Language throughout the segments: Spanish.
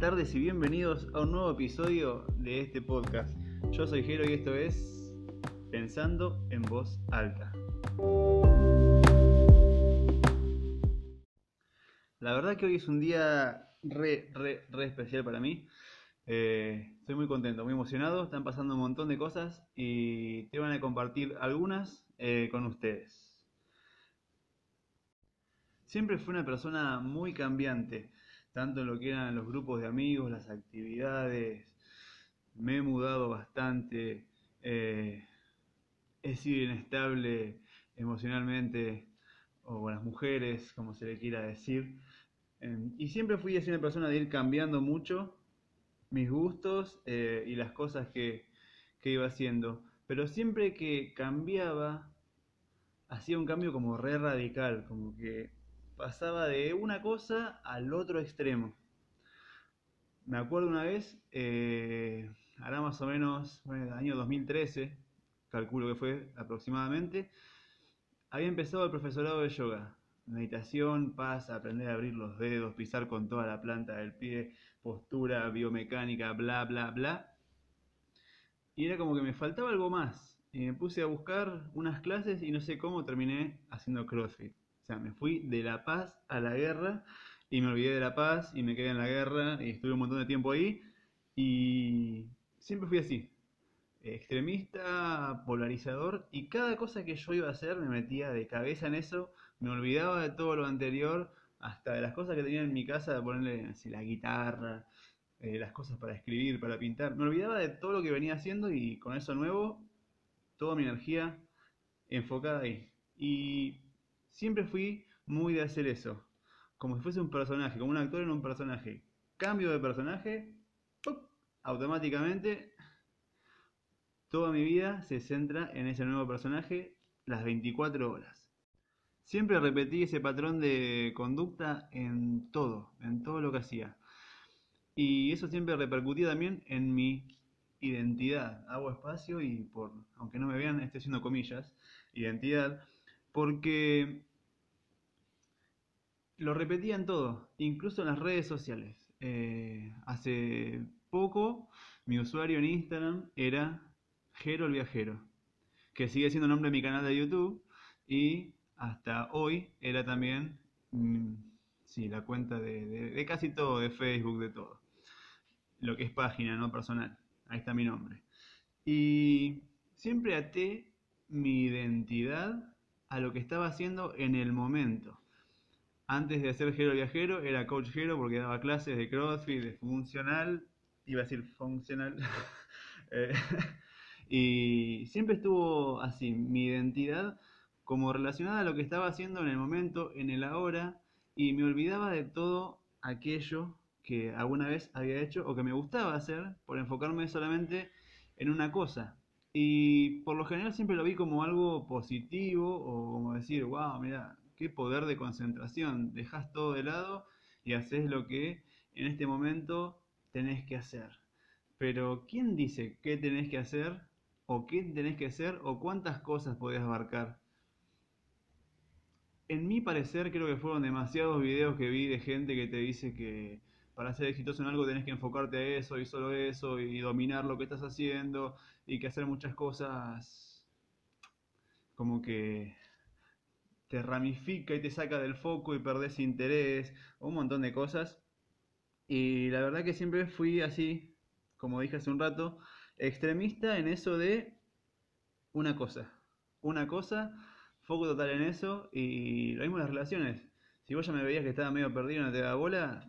tardes y bienvenidos a un nuevo episodio de este podcast. Yo soy Jero y esto es Pensando en Voz Alta. La verdad que hoy es un día re, re, re especial para mí. Eh, estoy muy contento, muy emocionado. Están pasando un montón de cosas y te van a compartir algunas eh, con ustedes. Siempre fui una persona muy cambiante tanto lo que eran los grupos de amigos, las actividades. Me he mudado bastante, eh, he sido inestable emocionalmente, o con las mujeres, como se le quiera decir. Eh, y siempre fui así una persona de ir cambiando mucho mis gustos eh, y las cosas que, que iba haciendo. Pero siempre que cambiaba, hacía un cambio como re radical, como que pasaba de una cosa al otro extremo. Me acuerdo una vez, eh, más o menos, bueno, el año 2013, calculo que fue aproximadamente, había empezado el profesorado de yoga. Meditación, paz, aprender a abrir los dedos, pisar con toda la planta del pie, postura, biomecánica, bla, bla, bla. Y era como que me faltaba algo más. Y me puse a buscar unas clases y no sé cómo terminé haciendo CrossFit me fui de la paz a la guerra y me olvidé de la paz y me quedé en la guerra y estuve un montón de tiempo ahí. Y siempre fui así, extremista, polarizador y cada cosa que yo iba a hacer me metía de cabeza en eso, me olvidaba de todo lo anterior, hasta de las cosas que tenía en mi casa, de ponerle la guitarra, eh, las cosas para escribir, para pintar, me olvidaba de todo lo que venía haciendo y con eso nuevo, toda mi energía enfocada ahí. Y Siempre fui muy de hacer eso. Como si fuese un personaje, como un actor en un personaje. Cambio de personaje, automáticamente toda mi vida se centra en ese nuevo personaje las 24 horas. Siempre repetí ese patrón de conducta en todo, en todo lo que hacía. Y eso siempre repercutía también en mi identidad. Hago espacio y por, aunque no me vean, estoy haciendo comillas, identidad, porque lo repetía en todo, incluso en las redes sociales. Eh, hace poco mi usuario en Instagram era Jero el Viajero, que sigue siendo el nombre de mi canal de YouTube y hasta hoy era también mm, sí, la cuenta de, de, casi todo, de Facebook, de todo. Lo que es página, no personal. Ahí está mi nombre. Y siempre até mi identidad a lo que estaba haciendo en el momento. Antes de ser Jero Viajero, era coach Jero porque daba clases de CrossFit, de funcional, iba a decir funcional. Eh, y siempre estuvo así, mi identidad como relacionada a lo que estaba haciendo en el momento, en el ahora, y me olvidaba de todo aquello que alguna vez había hecho o que me gustaba hacer por enfocarme solamente en una cosa. Y por lo general siempre lo vi como algo positivo o como decir, wow, mira, qué poder de concentración. Dejas todo de lado y haces lo que en este momento tenés que hacer. Pero ¿quién dice qué tenés que hacer? ¿O qué tenés que hacer? ¿O cuántas cosas podés abarcar? En mi parecer creo que fueron demasiados videos que vi de gente que te dice que para ser exitoso en algo tenés que enfocarte a eso y solo eso y dominar lo que estás haciendo y que hacer muchas cosas como que te ramifica y te saca del foco y perdés interés, un montón de cosas. Y la verdad que siempre fui así, como dije hace un rato, extremista en eso de una cosa. Una cosa, foco total en eso y lo mismo en las relaciones. Si vos ya me veías que estaba medio perdido, no te da bola,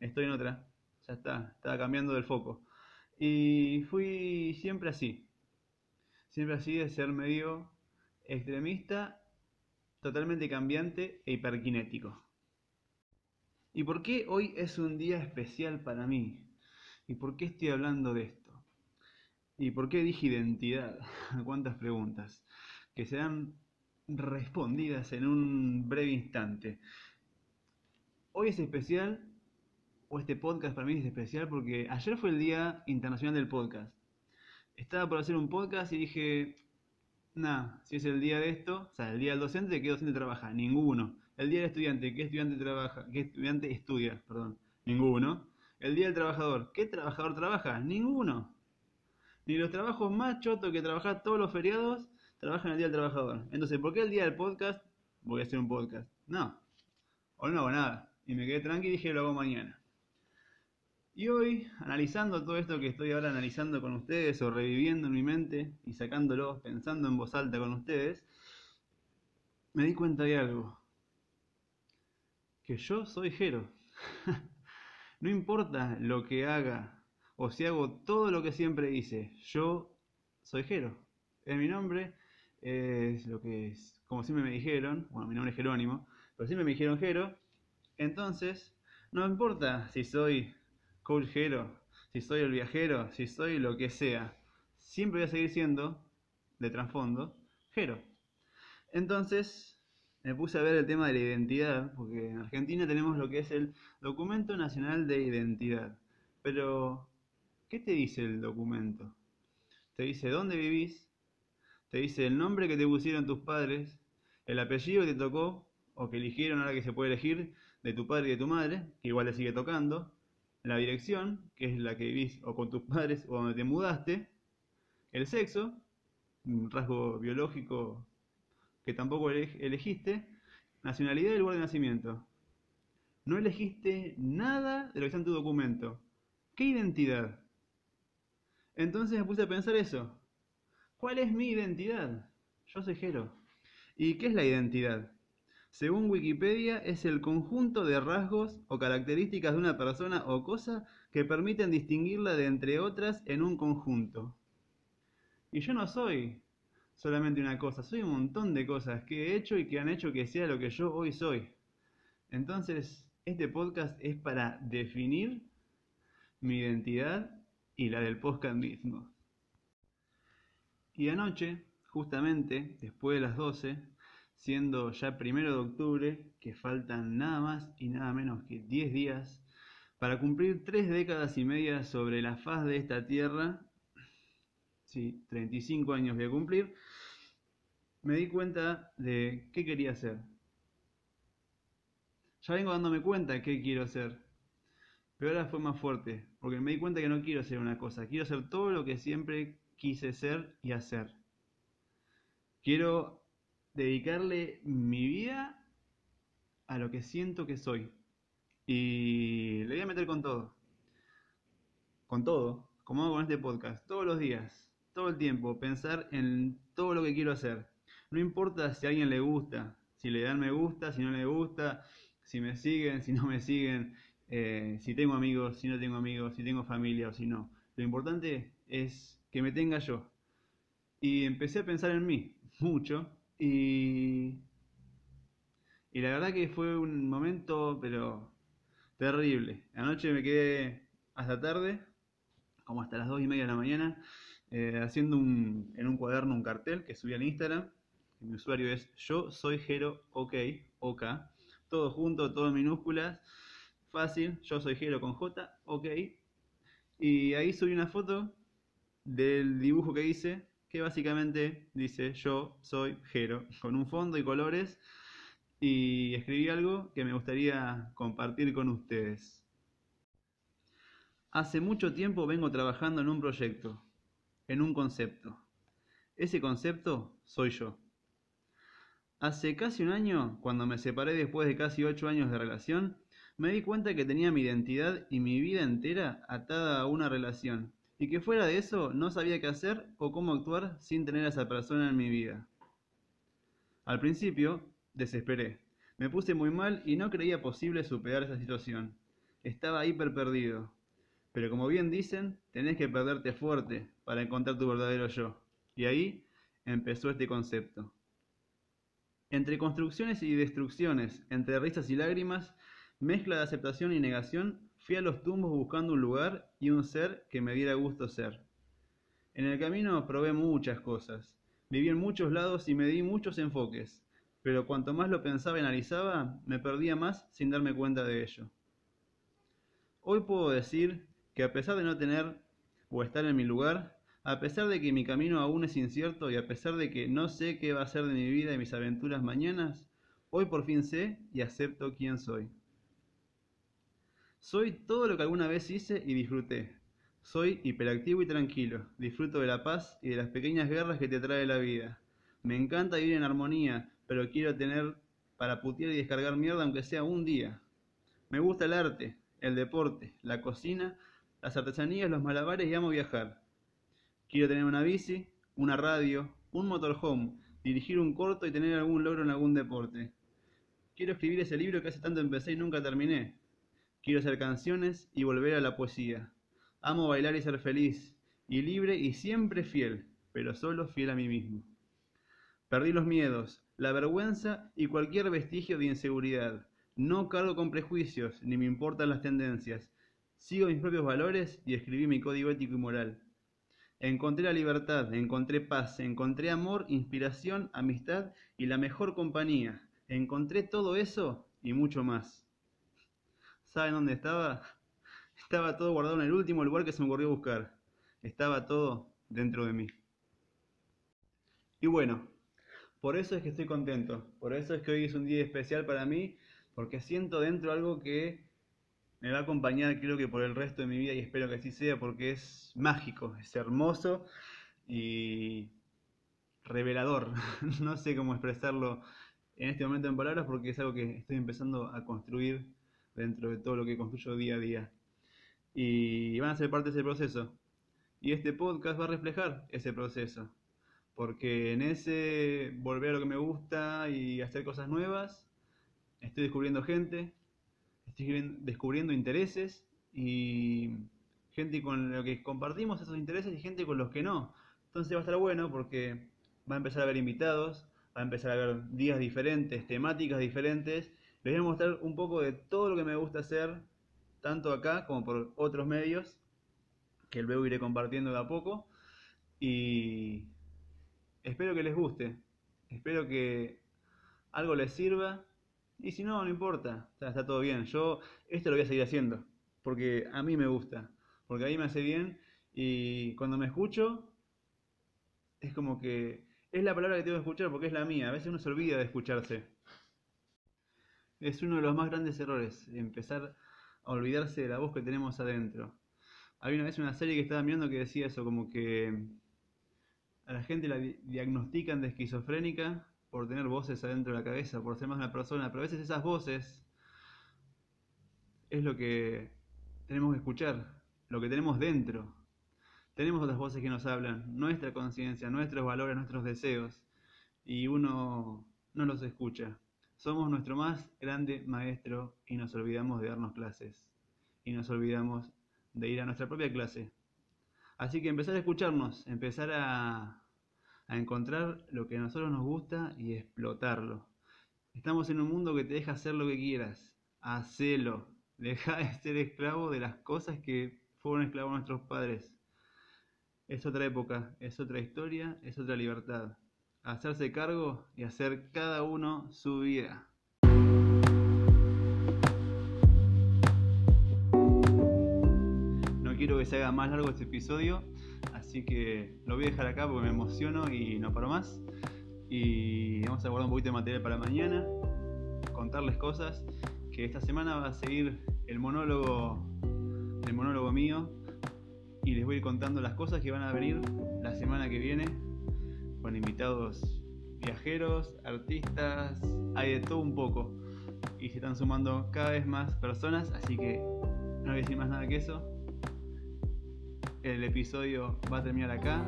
estoy en otra. Ya está, estaba cambiando del foco. Y fui siempre así. Siempre así de ser medio extremista totalmente cambiante e hiperkinético. ¿Y por qué hoy es un día especial para mí? ¿Y por qué estoy hablando de esto? ¿Y por qué dije identidad? ¿Cuántas preguntas? Que serán respondidas en un breve instante. Hoy es especial, o este podcast para mí es especial porque ayer fue el Día Internacional del Podcast. Estaba por hacer un podcast y dije, Nada, si es el día de esto, o sea, el día del docente, ¿qué docente trabaja? Ninguno. El día del estudiante, ¿qué estudiante trabaja? ¿Qué estudiante estudia? Perdón. Ninguno. El Día del Trabajador. ¿Qué trabajador trabaja? Ninguno. Ni los trabajos más chotos que trabajar todos los feriados trabajan el Día del Trabajador. Entonces, ¿por qué el día del podcast voy a hacer un podcast? No. Hoy no hago nada. Y me quedé tranqui y dije lo hago mañana. Y hoy, analizando todo esto que estoy ahora analizando con ustedes o reviviendo en mi mente y sacándolo, pensando en voz alta con ustedes, me di cuenta de algo. Que yo soy Jero. no importa lo que haga o si hago todo lo que siempre hice, yo soy Jero. Es mi nombre, es lo que es, como siempre me dijeron, bueno, mi nombre es Jerónimo, pero siempre me dijeron Jero, entonces no importa si soy si soy el viajero, si soy lo que sea, siempre voy a seguir siendo, de trasfondo, Jero. Entonces me puse a ver el tema de la identidad, porque en Argentina tenemos lo que es el Documento Nacional de Identidad. Pero, ¿qué te dice el documento? Te dice dónde vivís, te dice el nombre que te pusieron tus padres, el apellido que te tocó o que eligieron ahora que se puede elegir de tu padre y de tu madre, que igual le sigue tocando, la dirección, que es la que vivís o con tus padres o donde te mudaste, el sexo, un rasgo biológico que tampoco elegiste, nacionalidad y lugar de nacimiento. No elegiste nada de lo que está en tu documento. ¿Qué identidad? Entonces me puse a pensar eso. ¿Cuál es mi identidad? Yo soy Jero. ¿Y qué es la identidad? Según Wikipedia, es el conjunto de rasgos o características de una persona o cosa que permiten distinguirla de entre otras en un conjunto. Y yo no soy solamente una cosa, soy un montón de cosas que he hecho y que han hecho que sea lo que yo hoy soy. Entonces, este podcast es para definir mi identidad y la del podcast mismo. Y anoche, justamente, después de las 12, siendo ya primero de octubre, que faltan nada más y nada menos que 10 días para cumplir tres décadas y media sobre la faz de esta tierra, sí, 35 años voy a cumplir, me di cuenta de qué quería hacer. Ya vengo dándome cuenta de qué quiero hacer, pero ahora fue más fuerte, porque me di cuenta que no quiero hacer una cosa, quiero hacer todo lo que siempre quise ser y hacer. Quiero dedicarle mi vida a lo que siento que soy. Y le voy a meter con todo. Con todo, como hago con este podcast, todos los días, todo el tiempo, pensar en todo lo que quiero hacer. No importa si a alguien le gusta, si le dan me gusta, si no le gusta, si me siguen, si no me siguen, eh, si tengo amigos, si no tengo amigos, si tengo familia o si no. Lo importante es que me tenga yo. Y empecé a pensar en mí, mucho, y, y la verdad que fue un momento, pero terrible. Anoche me quedé hasta tarde, como hasta las dos y media de la mañana, eh, haciendo un, en un cuaderno un cartel que subí al Instagram. Mi usuario es yo soy Jero OK, OK, todo junto, todo en minúsculas, fácil, yo soy Jero con J, OK. Y ahí subí una foto del dibujo que hice, que básicamente dice yo soy Jero, con un fondo y colores, y escribí algo que me gustaría compartir con ustedes. Hace mucho tiempo vengo trabajando en un proyecto, en un concepto. Ese concepto soy yo. Hace casi un año, cuando me separé después de casi ocho años de relación, me di cuenta que tenía mi identidad y mi vida entera atada a una relación, y que fuera de eso no sabía qué hacer o cómo actuar sin tener a esa persona en mi vida. Al principio, desesperé. Me puse muy mal y no creía posible superar esa situación. Estaba hiper perdido. Pero como bien dicen, tenés que perderte fuerte para encontrar tu verdadero yo. Y ahí empezó este concepto. Entre construcciones y destrucciones, entre risas y lágrimas, mezcla de aceptación y negación, Fui a los tumbos buscando un lugar y un ser que me diera gusto ser. En el camino probé muchas cosas, viví en muchos lados y me di muchos enfoques, pero cuanto más lo pensaba y analizaba, me perdía más sin darme cuenta de ello. Hoy puedo decir que a pesar de no tener o estar en mi lugar, a pesar de que mi camino aún es incierto y a pesar de que no sé qué va a ser de mi vida y mis aventuras mañanas, hoy por fin sé y acepto quién soy. Soy todo lo que alguna vez hice y disfruté. Soy hiperactivo y tranquilo. Disfruto de la paz y de las pequeñas guerras que te trae la vida. Me encanta vivir en armonía, pero quiero tener para putear y descargar mierda aunque sea un día. Me gusta el arte, el deporte, la cocina, las artesanías, los malabares y amo viajar. Quiero tener una bici, una radio, un motorhome, dirigir un corto y tener algún logro en algún deporte. Quiero escribir ese libro que hace tanto empecé y nunca terminé. Quiero hacer canciones y volver a la poesía. Amo bailar y ser feliz, y libre y siempre fiel, pero solo fiel a mí mismo. Perdí los miedos, la vergüenza y cualquier vestigio de inseguridad. No cargo con prejuicios, ni me importan las tendencias. Sigo mis propios valores y escribí mi código ético y moral. Encontré la libertad, encontré paz, encontré amor, inspiración, amistad y la mejor compañía. Encontré todo eso y mucho más. ¿Saben dónde estaba? Estaba todo guardado en el último lugar que se me ocurrió buscar. Estaba todo dentro de mí. Y bueno, por eso es que estoy contento. Por eso es que hoy es un día especial para mí, porque siento dentro algo que me va a acompañar creo que por el resto de mi vida y espero que así sea porque es mágico, es hermoso y revelador. no sé cómo expresarlo en este momento en palabras porque es algo que estoy empezando a construir dentro de todo lo que construyo día a día. Y van a ser parte de ese proceso. Y este podcast va a reflejar ese proceso. Porque en ese volver a lo que me gusta y hacer cosas nuevas, estoy descubriendo gente, estoy descubriendo intereses y gente con lo que compartimos esos intereses y gente con los que no. Entonces va a estar bueno porque va a empezar a haber invitados, va a empezar a haber días diferentes, temáticas diferentes. Les voy a mostrar un poco de todo lo que me gusta hacer, tanto acá como por otros medios, que luego iré compartiendo de a poco. Y espero que les guste, espero que algo les sirva y si no, no importa, está, todo bien. Yo esto lo voy a seguir haciendo, porque a mí me gusta, porque a mí me hace bien y cuando me escucho, es como que es la palabra que tengo que escuchar porque es la mía. A veces uno se olvida de escucharse. Es uno de los más grandes errores, empezar a olvidarse de la voz que tenemos adentro. Había una vez una serie que estaba mirando que decía eso, como que a la gente la diagnostican de esquizofrénica por tener voces adentro de la cabeza, por ser más una persona, pero a veces esas voces es lo que tenemos que escuchar, lo que tenemos dentro. Tenemos otras voces que nos hablan, nuestra conciencia, nuestros valores, nuestros deseos, y uno no los escucha. Somos nuestro más grande maestro y nos olvidamos de darnos clases, y nos olvidamos de ir a nuestra propia clase. Así que empezar a escucharnos, empezar a a encontrar lo que a nosotros nos gusta y explotarlo. Estamos en un mundo que te deja hacer lo que quieras, hacelo, deja de ser esclavo de las cosas que fueron esclavos nuestros padres. Es otra época, es otra historia, es otra libertad. Hacerse cargo y hacer cada uno su vida. No quiero que se haga más largo este episodio, Así que lo voy a dejar acá porque me emociono y no paro más. Y vamos a guardar un poquito de material para mañana, contarles cosas. Que esta semana va a seguir el monólogo, el monólogo mío. Y les voy a ir contando las cosas que van a venir la semana que viene con invitados viajeros, artistas, hay de todo un poco. Y se están sumando cada vez más personas, así que no voy a decir más nada que eso el episodio va a terminar acá.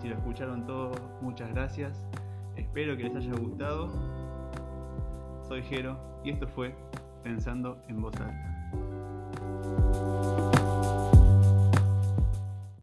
Si lo escucharon todo, muchas gracias. Espero que les haya gustado. Soy Jero y esto fue Pensando en Voz Alta.